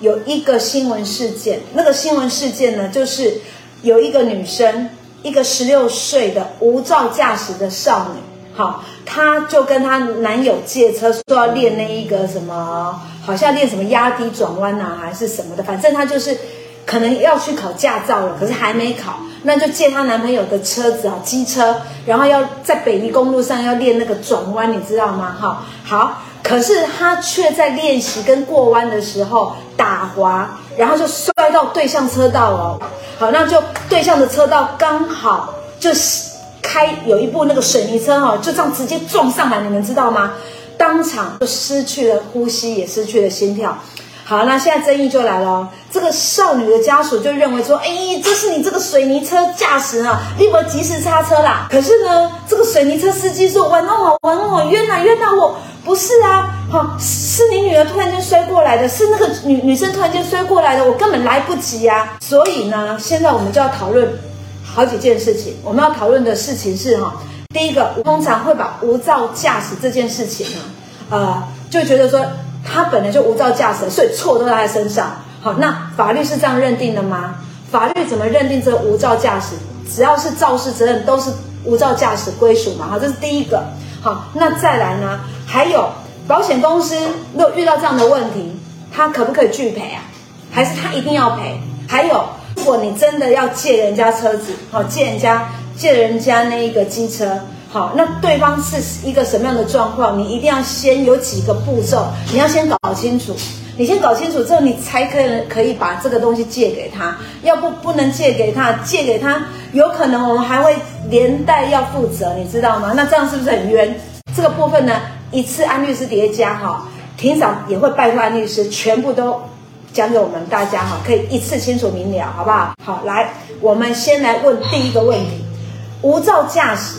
有一个新闻事件，那个新闻事件呢，就是有一个女生，一个十六岁的无照驾驶的少女，好，她就跟她男友借车，说要练那一个什么，好像练什么压低转弯啊，还是什么的，反正她就是可能要去考驾照了，可是还没考，那就借她男朋友的车子啊，机车，然后要在北宜公路上要练那个转弯，你知道吗？哈，好。可是他却在练习跟过弯的时候打滑，然后就摔到对向车道哦。好，那就对向的车道刚好就是开有一部那个水泥车哈，就这样直接撞上来，你们知道吗？当场就失去了呼吸，也失去了心跳。好，那现在争议就来了，这个少女的家属就认为说，哎，这是你这个水泥车驾驶啊，立刻及时刹车啦。可是呢，这个水泥车司机说，玩弄我，玩弄我，冤哪冤哪我。不是啊，好，是你女儿突然间摔过来的，是那个女女生突然间摔过来的，我根本来不及啊。所以呢，现在我们就要讨论好几件事情。我们要讨论的事情是哈，第一个，通常会把无照驾驶这件事情呢，呃，就觉得说他本来就无照驾驶，所以错都在他身上。好，那法律是这样认定的吗？法律怎么认定这无照驾驶？只要是肇事责任，都是无照驾驶归属嘛。好，这是第一个。好，那再来呢？还有保险公司如果遇到这样的问题，他可不可以拒赔啊？还是他一定要赔？还有，如果你真的要借人家车子，好，借人家借人家那一个机车，好，那对方是一个什么样的状况？你一定要先有几个步骤，你要先搞清楚。你先搞清楚之后，你才可以可以把这个东西借给他。要不不能借给他，借给他有可能我们还会连带要负责，你知道吗？那这样是不是很冤？这个部分呢，一次安律师叠加哈，庭长也会拜托安律师，全部都讲给我们大家哈，可以一次清楚明了，好不好？好，来，我们先来问第一个问题：无照驾驶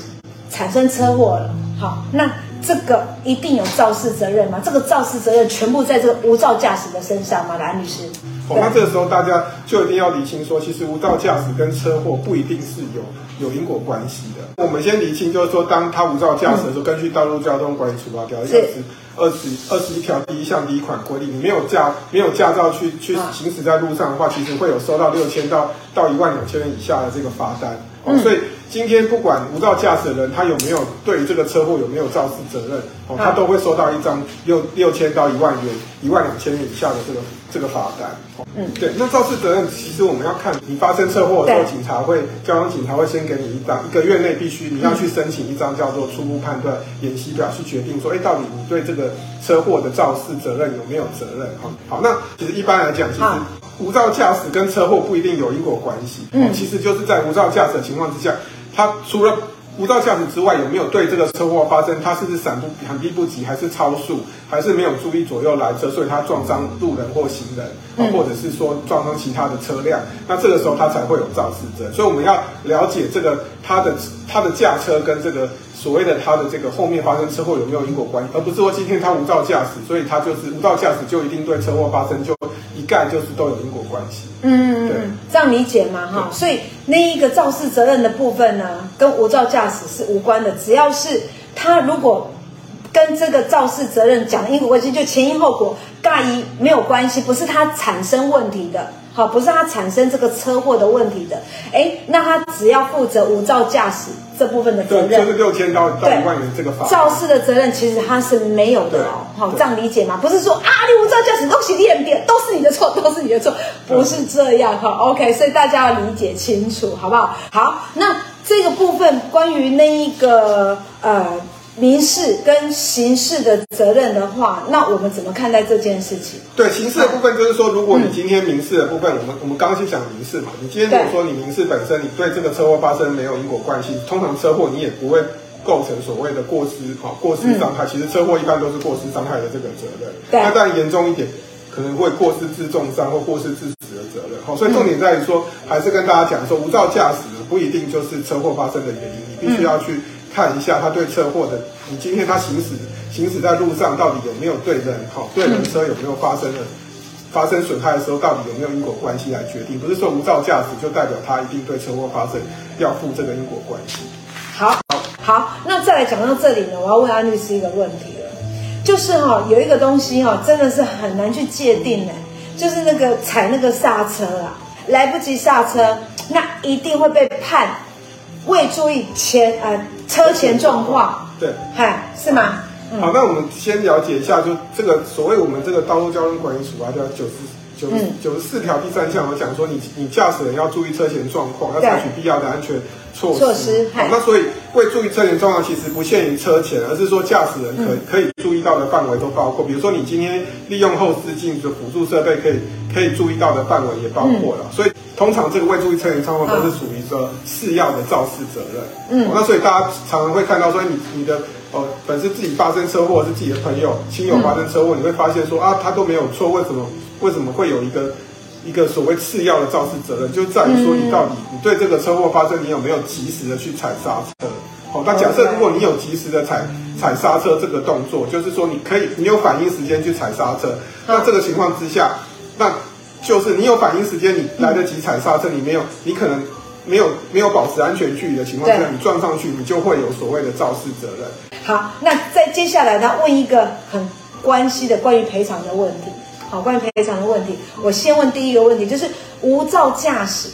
产生车祸了，好，那。这个一定有肇事责任吗？这个肇事责任全部在这个无照驾驶的身上吗？来，律师。哦，那这个时候大家就一定要理清说，其实无照驾驶跟车祸不一定是有有因果关系的。我们先理清，就是说，当他无照驾驶的时候，嗯、根据《道路交通管理处罚条例》二十二十一条第一项第一款规定，你没有驾没有驾照去去行驶在路上的话，其实会有收到六千到到一万两千元以下的这个罚单。哦，所以。今天不管无照驾驶的人他有没有对于这个车祸有没有肇事责任，哦，他都会收到一张六六千到一万元、一万两千元以下的这个这个罚单。嗯，对。那肇事责任其实我们要看你发生车祸的时候，警察会交通警察会先给你一张，一个月内必须你要去申请一张叫做初步判断演习表，去决定说，哎，到底你对这个车祸的肇事责任有没有责任？好，好，那其实一般来讲，其实无照驾驶跟车祸不一定有因果关系。嗯，其实就是在无照驾驶的情况之下。他除了无照驾驶之外，有没有对这个车祸发生？他是不是闪不闪避不及，还是超速，还是没有注意左右来车，所以他撞伤路人或行人，或者是说撞伤其他的车辆？那这个时候他才会有肇事责。所以我们要了解这个他的他的驾车跟这个所谓的他的这个后面发生车祸有没有因果关系，而不是说今天他无照驾驶，所以他就是无照驾驶就一定对车祸发生就。一概就是都有因果关系，嗯，对，这样理解吗？哈，所以那一个肇事责任的部分呢，跟无照驾驶是无关的。只要是他如果跟这个肇事责任讲的因果关系，就前因后果，尬一没有关系，不是他产生问题的。好，不是他产生这个车祸的问题的，哎，那他只要负责无照驾驶这部分的责任，就是六千到到一万元这个法。肇事的责任其实他是没有的哦，好，这样理解吗？不是说啊，你无照驾驶都是你的，都是你的错，都是你的错，不是这样哈。OK，所以大家要理解清楚，好不好？好，那这个部分关于那一个呃。民事跟刑事的责任的话，那我们怎么看待这件事情？对，刑事的部分就是说，如果你今天民事的部分，我们我们刚刚去讲民事嘛，你今天如果说你民事本身你对这个车祸发生没有因果关系，通常车祸你也不会构成所谓的过失哈，过失伤害。其实车祸一般都是过失伤害的这个责任。对。那当然严重一点，可能会过失致重伤或过失致死的责任。好，所以重点在于说，还是跟大家讲说，无照驾驶不一定就是车祸发生的原因，你必须要去。看一下他对车祸的，你今天他行驶行驶在路上到底有没有对人好，对人车有没有发生了发生损害的时候，到底有没有因果关系来决定？不是说无照驾驶就代表他一定对车祸发生要负这个因果关系。好，好，那再来讲到这里呢，我要问安律师一个问题了，就是哈、哦、有一个东西哈、哦、真的是很难去界定呢，就是那个踩那个刹车啊，来不及刹车，那一定会被判未注意前呃车前状况。对，嗨，是吗？嗯、好，那我们先了解一下，就这个所谓我们这个道路交通管理处啊，叫九十。九九十四条第三项我讲说你，你你驾驶人要注意车前状况，要采取必要的安全措施。措施。好，那所以为注意车前状况，其实不限于车前，而是说驾驶人可可以注意到的范围都包括，比如说你今天利用后视镜的辅助设备，可以可以注意到的范围也包括了。嗯、所以通常这个未注意车前状况都是属于说次要的肇事责任。嗯。那所以大家常常会看到说你你的呃本身自己发生车祸，或是自己的朋友亲友发生车祸，嗯、你会发现说啊他都没有错，为什么？为什么会有一个一个所谓次要的肇事责任？就在于说你到底你对这个车祸发生，你有没有及时的去踩刹车？好，那假设如果你有及时的踩踩刹车这个动作，就是说你可以你有反应时间去踩刹车，那这个情况之下，那就是你有反应时间，你来得及踩刹车，你没有你可能没有没有保持安全距离的情况下，你撞上去，你就会有所谓的肇事责任。好，那再接下来呢，问一个很关系的关于赔偿的问题。好，关于赔偿的问题，我先问第一个问题，就是无照驾驶。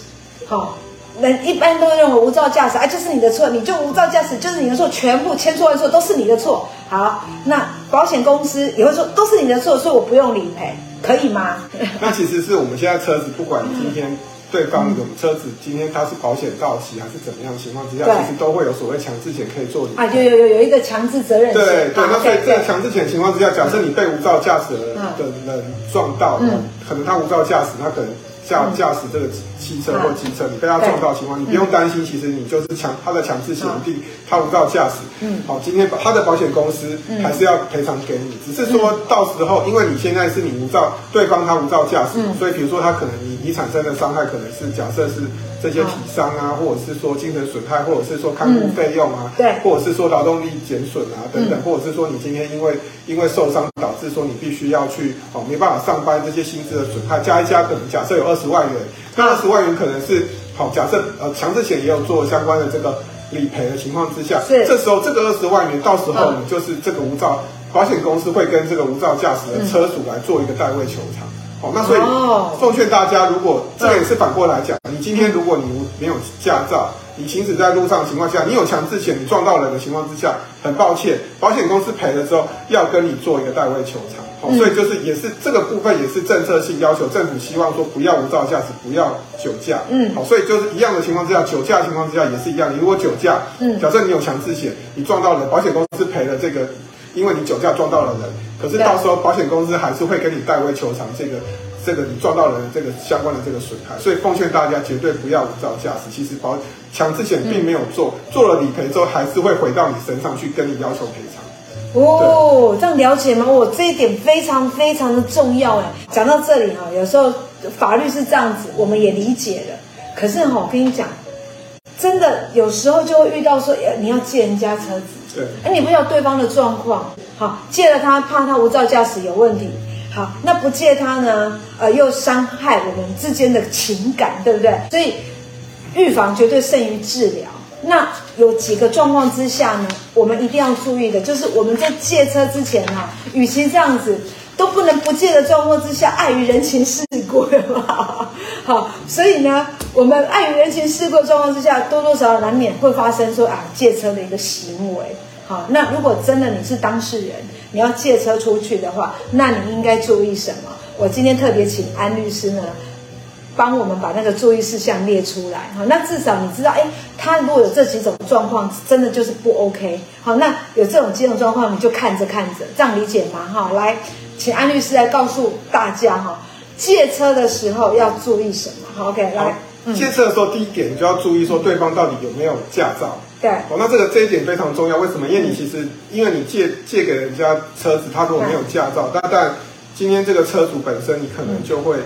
好，人一般都认为无照驾驶，哎，就是你的错，你就无照驾驶，就是你的错，全部千错万错都是你的错。好，那保险公司也会说都是你的错，所以我不用理赔，可以吗？那其实是我们现在车子，不管今天。对方有车子，今天他是保险到期还是怎么样情况之下，其实都会有所谓强制险可以做理赔。啊，有有有有一个强制责任险。对对，那所以在强制险情况之下，假设你被无照驾驶的人撞到，可能他无照驾驶，他可能。驾驾驶这个汽车或机车，你被他撞到的情况，你不用担心，其实你就是强他的强制险一定他无照驾驶。嗯，好，今天他的保险公司还是要赔偿给你，只是说到时候，因为你现在是你无照，对方他无照驾驶，所以比如说他可能你你产生的伤害可能是假设是。这些体伤啊，或者是说精神损害，或者是说看护费用啊，对、嗯，或者是说劳动力减损啊等等，嗯、或者是说你今天因为因为受伤导致说你必须要去哦没办法上班，这些薪资的损害加一加，可能假设有二十万元，那二十万元可能是好假设呃强制险也有做相关的这个理赔的情况之下，是。这时候这个二十万元到时候你就是这个无照保险公司会跟这个无照驾驶的车主来做一个代位求偿。好，那所以奉劝大家，如果这个也是反过来讲，你今天如果你没有驾照，你行驶在路上的情况下，你有强制险，你撞到人的情况之下，很抱歉，保险公司赔了之后要跟你做一个代位求偿。好，所以就是也是这个部分也是政策性要求，政府希望说不要无照驾驶，不要酒驾。嗯，好，所以就是一样的情况之下，酒驾情况之下也是一样，你如果酒驾，嗯，假设你有强制险，你撞到人，保险公司赔了这个。因为你酒驾撞到了人，可是到时候保险公司还是会跟你代为求偿这个这个你撞到人的这个相关的这个损害，所以奉劝大家绝对不要无照驾驶。其实保强制险并没有做，做了理赔之后还是会回到你身上去跟你要求赔偿。哦，这样了解吗？我这一点非常非常的重要哎。讲到这里哈，有时候法律是这样子，我们也理解了。可是哈，我跟你讲，真的有时候就会遇到说，你要借人家车子。对，哎，你不知道对方的状况，好，借了他，怕他无照驾驶有问题，好，那不借他呢，呃，又伤害我们之间的情感，对不对？所以预防绝对胜于治疗。那有几个状况之下呢，我们一定要注意的，就是我们在借车之前啊，与其这样子，都不能不借的状况之下，碍于人情世故，好，好，好所以呢，我们碍于人情世故的状况之下，多多少少难免会发生说啊，借车的一个行为。好，那如果真的你是当事人，你要借车出去的话，那你应该注意什么？我今天特别请安律师呢，帮我们把那个注意事项列出来。好，那至少你知道，哎，他如果有这几种状况，真的就是不 OK。好，那有这种几种状况，你就看着看着，这样理解吗？哈，来，请安律师来告诉大家哈，借车的时候要注意什么？好，OK，来，借车的时候第一点你就要注意说，对方到底有没有驾照。对，哦，那这个这一点非常重要。为什么？因为你其实，因为你借借给人家车子，他如果没有驾照，但但今天这个车主本身，你可能就会，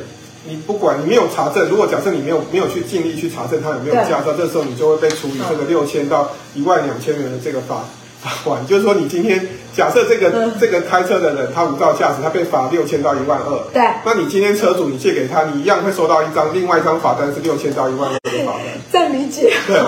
你不管你没有查证，如果假设你没有没有去尽力去查证他有没有驾照，这时候你就会被处以这个六千到一万两千元的这个罚。罚款就是说，你今天假设这个、嗯、这个开车的人他无照驾驶，他被罚六千到一万二。对。那你今天车主你借给他，你一样会收到一张另外一张罚单，是六千到一万二的罚单。这样理解。对。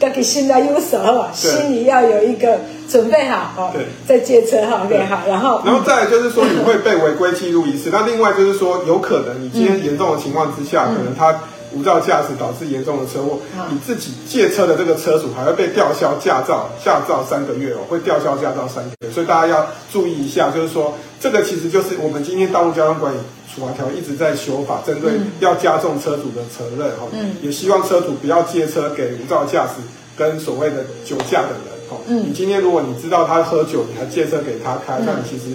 要给心里有数，心里要有一个准备好哦，对，再借车哈，OK 好，然后然后再来就是说你会被违规记录一次，那另外就是说有可能你今天严重的情况之下，可能他。无照驾驶导致严重的车祸，你自己借车的这个车主还会被吊销驾照，驾照三个月哦，会吊销驾照三个月，所以大家要注意一下，就是说这个其实就是我们今天道路交通管理处罚条例一直在修法，针对要加重车主的责任哈，嗯，也希望车主不要借车给无照驾驶跟所谓的酒驾的人哈，嗯，你今天如果你知道他喝酒，你还借车给他开，那你其实。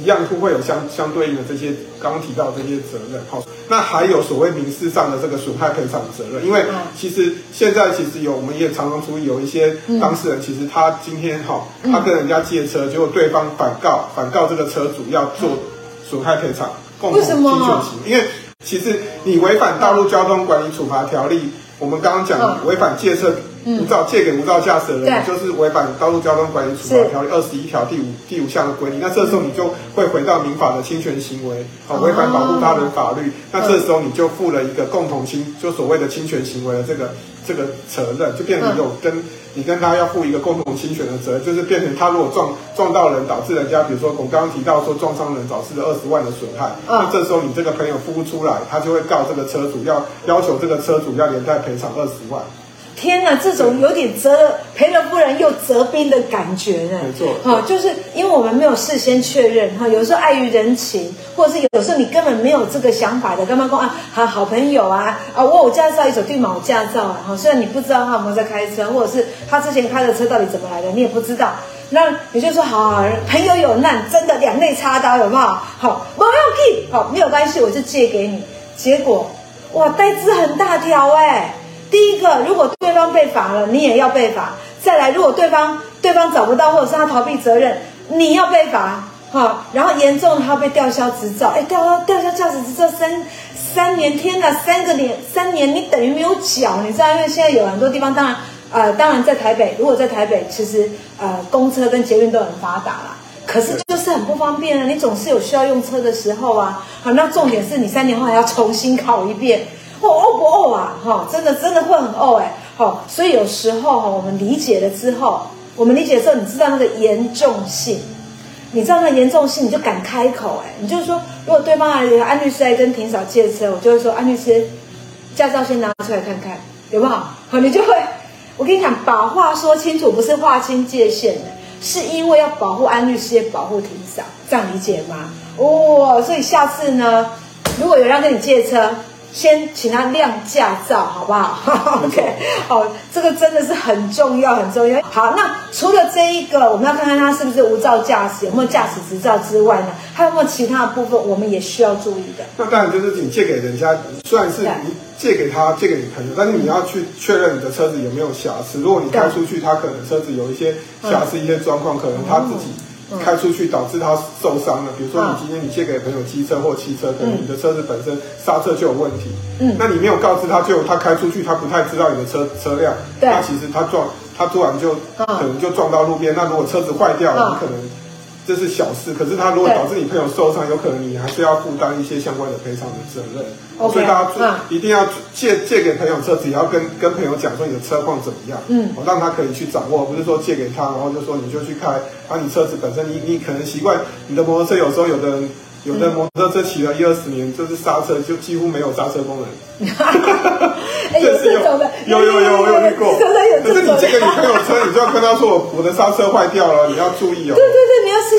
一样都会有相相对应的这些刚刚提到的这些责任，好，那还有所谓民事上的这个损害赔偿责任，因为其实现在其实有我们也常常注意有一些当事人，其实他今天哈，他跟人家借车，结果对方反告反告这个车主要做损害赔偿共同侵权行为，因为其实你违反道路交通管理处罚条例，我们刚刚讲违反借车。无照借给无照驾驶的人，就是违反《道路交通管理处罚条例》二十一条第五第五项的规定。那这时候你就会回到民法的侵权行为，好，违反保护他人法律。那这时候你就负了一个共同侵，就所谓的侵权行为的这个这个责任，就变成有跟你跟他要负一个共同侵权的责任，就是变成他如果撞撞到人，导致人家，比如说我们刚刚提到说撞伤人，导致了二十万的损害，那这时候你这个朋友付不出来，他就会告这个车主，要要求这个车主要连带赔偿二十万。天哪，这种有点责赔了夫人又折兵的感觉呢。没错，哈，就是因为我们没有事先确认哈，有时候碍于人情，或者是有时候你根本没有这个想法的，干嘛说啊？好好朋友啊啊，我有驾照一手对嘛，我驾照啊，哈，虽然你不知道他有没有在开车，或者是他之前开的车到底怎么来的，你也不知道。那你就说好，好，朋友有难，真的两肋插刀，有没有？好，没有可以，好，没有关系，我就借给你。结果哇，代资很大条哎。第一个，如果对方被罚了，你也要被罚。再来，如果对方对方找不到，或者是他逃避责任，你要被罚。哈，然后严重他被吊销执照，哎，吊销吊销驾驶执照三三年，天哪，三个年三年，你等于没有缴，你知道？因为现在有很多地方，当然，呃，当然在台北，如果在台北，其实呃，公车跟捷运都很发达啦。可是就是很不方便啊，你总是有需要用车的时候啊。好，那重点是你三年后还要重新考一遍。哦哦不哦啊，哈，真的真的会很哦哎，好，所以有时候哈，我们理解了之后，我们理解的时候，你知道那个严重性，你知道那个严重性，你就敢开口哎，你就是说，如果对方来安律师来跟霆嫂借车，我就会说，安律师，驾照先拿出来看看，有没有？好，你就会，我跟你讲，把话说清楚，不是划清界限的，是因为要保护安律师，也保护霆嫂，这样理解吗？哦，所以下次呢，如果有人跟你借车。先请他亮驾照，好不好？OK，好，这个真的是很重要，很重要。好，那除了这一个，我们要看看他是不是无照驾驶，有没有驾驶执照之外呢，还有没有其他的部分，我们也需要注意的。那当然就是你借给人家，虽然是你借给他，借给你朋友，但是你要去确认你的车子有没有瑕疵。如果你开出去，他可能车子有一些瑕疵、一些状况，可能他自己。开出去导致他受伤了，比如说你今天你借给朋友机车或汽车，可能你的车子本身刹车就有问题，嗯，那你没有告知他，就他开出去，他不太知道你的车车辆，那其实他撞，他突然就可能就撞到路边，那如果车子坏掉了，你可能。这是小事，可是他如果导致你朋友受伤，有可能你还是要负担一些相关的赔偿的责任。Okay, 所以大家一定要借借给朋友车子，也要跟跟朋友讲说你的车况怎么样，嗯，我让他可以去掌握，不是说借给他，然后就说你就去开，然后你车子本身你你可能习惯你的摩托车，有时候有的人。有的摩托车骑了一二十年，就是刹车就几乎没有刹车功能。有这种的，有有有，我有遇过。可是你借给女朋友车，你就要跟他说，我我的刹车坏掉了，你要注意哦。对对对，你要事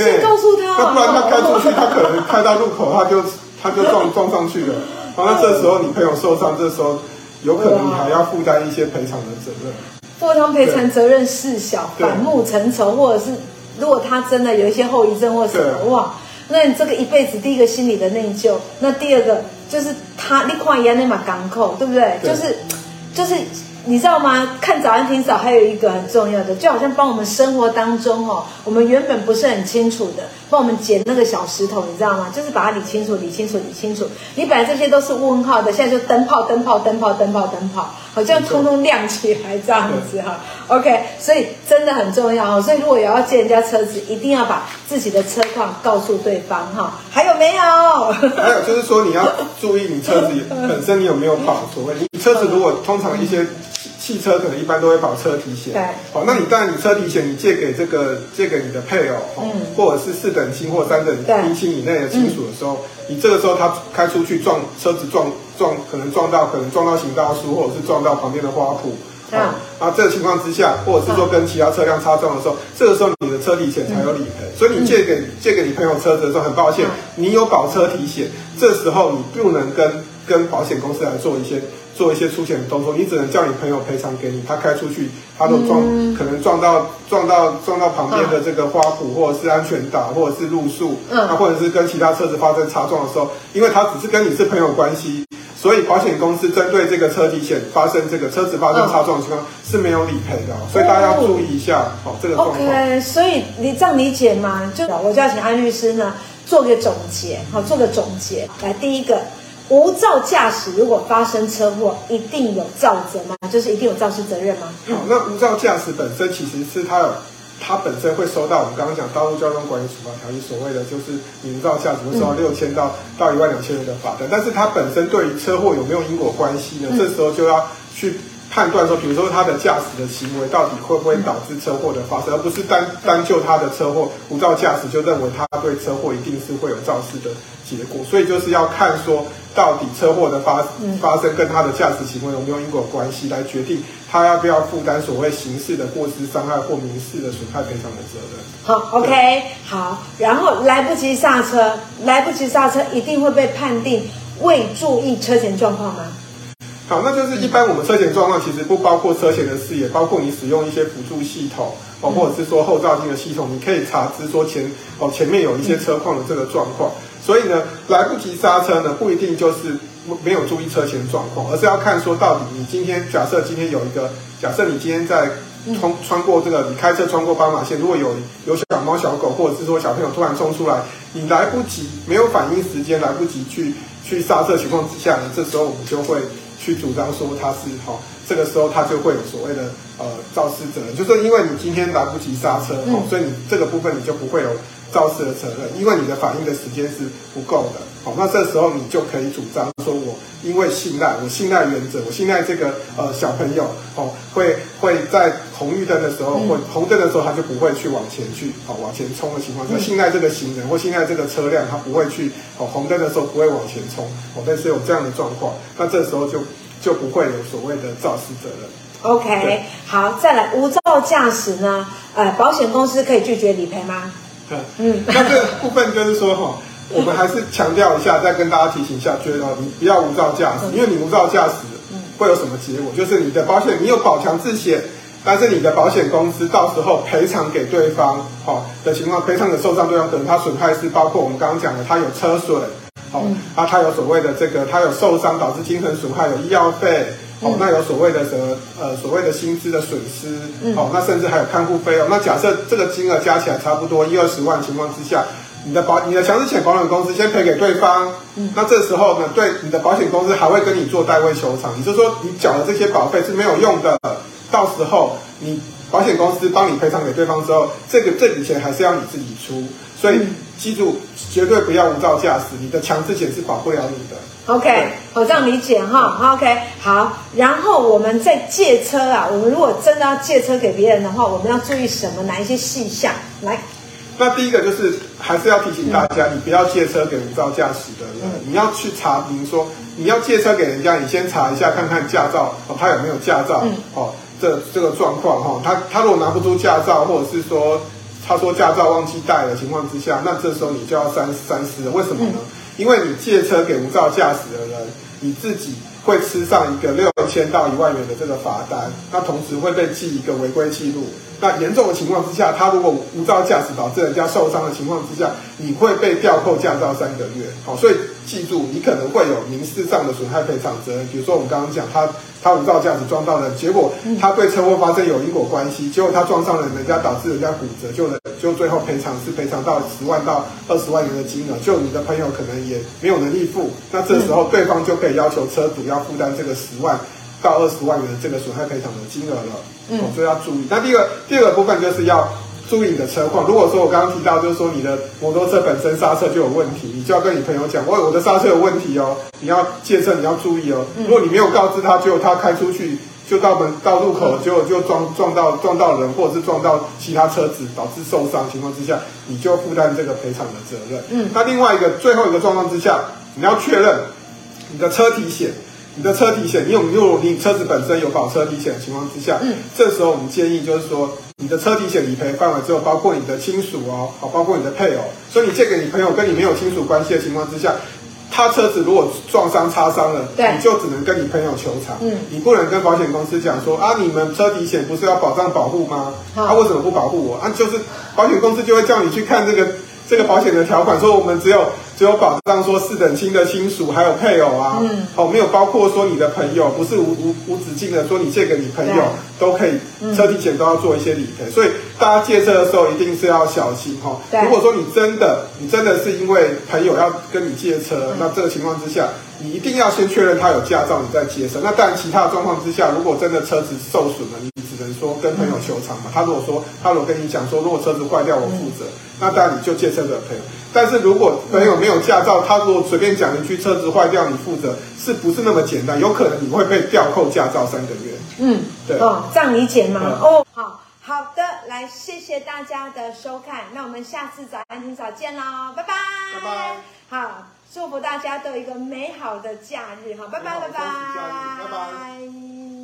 先告诉他。那不然他开出去，他可能开到路口，他就他就撞撞上去了。好，那这时候你朋友受伤，这时候有可能你还要负担一些赔偿的责任。负担赔偿责任事小，反目成仇，或者是如果他真的有一些后遗症或什么，哇。那你这个一辈子，第一个心理的内疚，那第二个就是他，你看一样那么港口，对不对？对就是，就是。你知道吗？看早安听早还有一个很重要的，就好像帮我们生活当中哦，我们原本不是很清楚的，帮我们捡那个小石头，你知道吗？就是把它理清楚、理清楚、理清楚。你本来这些都是问号的，现在就灯泡、灯泡、灯泡、灯泡、灯泡，好像通通亮起来这样子哈。OK，所以真的很重要哦。所以如果有要借人家车子，一定要把自己的车况告诉对方哈。还有没有？还有就是说你要注意你车子本身你有没有跑所谓，你车子如果通常一些。汽车可能一般都会保车体险，对，好，那你当然你车体险你借给这个借给你的配偶，嗯，或者是四等亲或三等姻亲以内的亲属的时候，嗯、你这个时候他开出去撞车子撞撞，可能撞到可能撞到行道树，或者是撞到旁边的花圃。啊，然后这个情况之下，或者是说跟其他车辆擦撞的时候，这个时候你的车体险才有理赔。所以你借给借给你朋友车子的时候，很抱歉，你有保车体险，这时候你不能跟跟保险公司来做一些做一些出险的动作，你只能叫你朋友赔偿给你。他开出去，他都撞，可能撞到撞到撞到旁边的这个花圃，或者是安全岛，或者是路树，嗯，或者是跟其他车子发生擦撞的时候，因为他只是跟你是朋友关系。所以保险公司针对这个车体险发生这个车子发生擦撞的情况是没有理赔的，所以大家要注意一下哦，这个状况。OK，所以你这样理解吗？就我就要请安律师呢做个总结，好，做个总结。来，第一个，无照驾驶如果发生车祸，一定有肇责吗？就是一定有肇事责任吗？好，那无照驾驶本身其实是它有。它本身会收到我们刚刚讲《道路交通管理处罚条例》所谓的就是你无照驾驶会收到六千到到一万两千元的罚单，但是它本身对于车祸有没有因果关系呢？这时候就要去判断说，比如说他的驾驶的行为到底会不会导致车祸的发生，而不是单单就他的车祸无照驾驶就认为他对车祸一定是会有肇事的结果，所以就是要看说到底车祸的发发生跟他的驾驶行为有没有因果关系来决定。他要不要负担所谓刑事的过失伤害或民事的损害赔偿的责任？好，OK，好。然后来不及刹车，来不及刹车，一定会被判定未注意车前状况吗？好，那就是一般我们车前状况其实不包括车前的视野，包括你使用一些辅助系统哦，或者是说后照镜的系统，你可以查知说前哦前面有一些车况的这个状况。所以呢，来不及刹车呢，不一定就是。没有注意车前状况，而是要看说到底你今天假设今天有一个假设你今天在通穿过这个你开车穿过斑马线，如果有有小猫小狗或者是说小朋友突然冲出来，你来不及没有反应时间，来不及去去刹车情况之下呢，这时候我们就会去主张说他是哈，这个时候他就会有所谓的呃肇事责任，就是因为你今天来不及刹车，哦，所以你这个部分你就不会有。肇事的责任，因为你的反应的时间是不够的，好，那这时候你就可以主张说，我因为信赖，我信赖原则，我信赖这个呃小朋友，哦，会会在红绿灯的时候，或红灯的时候，他就不会去往前去，好，往前冲的情况下，信赖这个行人或信赖这个车辆，他不会去，哦，红灯的时候不会往前冲，哦，但是有这样的状况，那这时候就就不会有所谓的肇事责任。OK，好，再来无照驾驶呢？呃，保险公司可以拒绝理赔吗？嗯，那这个部分就是说哈，我们还是强调一下，再跟大家提醒一下，觉得你不要无照驾驶，因为你无照驾驶会有什么结果？就是你的保险，你有保强制险，但是你的保险公司到时候赔偿给对方，好的情况，赔偿给受伤对方，可能他损害是包括我们刚刚讲的，他有车损，好，啊，他有所谓的这个，他有受伤导致精神损害，有医药费。哦，那有所谓的什么呃，所谓的薪资的损失，哦，那甚至还有看护费用。那假设这个金额加起来差不多一二十万情况之下，你的保你的强制险保险公司先赔给对方，嗯，那这时候呢，对你的保险公司还会跟你做代位求偿，也就是说你缴的这些保费是没有用的，到时候你保险公司帮你赔偿给对方之后，这个这笔钱还是要你自己出，所以记住绝对不要无照驾驶，你的强制险是保不了你的。OK，我这样理解哈。OK，好。然后我们在借车啊，我们如果真的要借车给别人的话，我们要注意什么？哪一些细项？来，那第一个就是还是要提醒大家，嗯、你不要借车给无照驾驶的人。嗯、你要去查明说，你要借车给人家，你先查一下看看驾照哦，他有没有驾照？嗯、哦，这这个状况哈，他他如果拿不出驾照，或者是说他说驾照忘记带的情况之下，那这时候你就要三三思了。为什么呢？嗯因为你借车给无照驾驶的人，你自己会吃上一个六千到一万元的这个罚单，那同时会被记一个违规记录。那严重的情况之下，他如果无照驾驶导致人家受伤的情况之下，你会被吊扣驾照三个月。好，所以记住，你可能会有民事上的损害赔偿责任。比如说我们刚刚讲，他他无照驾驶撞到人，结果他对车祸发生有因果关系，结果他撞上了人家，导致人家骨折，就就最后赔偿是赔偿到十万到二十万元的金额，就你的朋友可能也没有能力付，那这时候对方就可以要求车主要负担这个十万。到二十万元的这个损害赔偿的金额了，嗯，所以要注意。那第二个第二个部分就是要注意你的车况。如果说我刚刚提到，就是说你的摩托车本身刹车就有问题，你就要跟你朋友讲，我我的刹车有问题哦，你要借车你要注意哦。如果你没有告知他，结果他开出去就到门到路口结果就撞撞到撞到人，或者是撞到其他车子导致受伤情况之下，你就负担这个赔偿的责任。嗯，那另外一个最后一个状况之下，你要确认你的车体险。你的车体险，你有没有你车子本身有保车体险的情况之下，嗯，这时候我们建议就是说，你的车体险理赔范围只有包括你的亲属哦，好，包括你的配偶，所以你借给你朋友跟你没有亲属关系的情况之下，他车子如果撞伤擦伤了，对，你就只能跟你朋友求偿，嗯，你不能跟保险公司讲说啊，你们车体险不是要保障保护吗？他、啊、为什么不保护我？啊，就是保险公司就会叫你去看这个这个保险的条款，说我们只有。只有保障说四等亲的亲属还有配偶啊，嗯，哦，没有包括说你的朋友，不是无无无止境的说你借给你朋友都可以，车体险都要做一些理赔，所以大家借车的时候一定是要小心哈。如果说你真的你真的是因为朋友要跟你借车，那这个情况之下，你一定要先确认他有驾照，你再借车。那当然其他的状况之下，如果真的车子受损了，你只能说跟朋友求偿嘛。他如果说他如果跟你讲说，如果车子坏掉我负责，那当然你就借车的赔。但是如果朋友没有驾照，他如果随便讲一句车子坏掉你负责，是不是那么简单？有可能你会被吊扣驾照三个月。嗯，对哦，这样理解吗？嗯、哦，好好的，来，谢谢大家的收看，那我们下次早安听早见喽，拜拜，拜拜，好，祝福大家都有一个美好的假日，好，拜拜，拜拜，拜拜。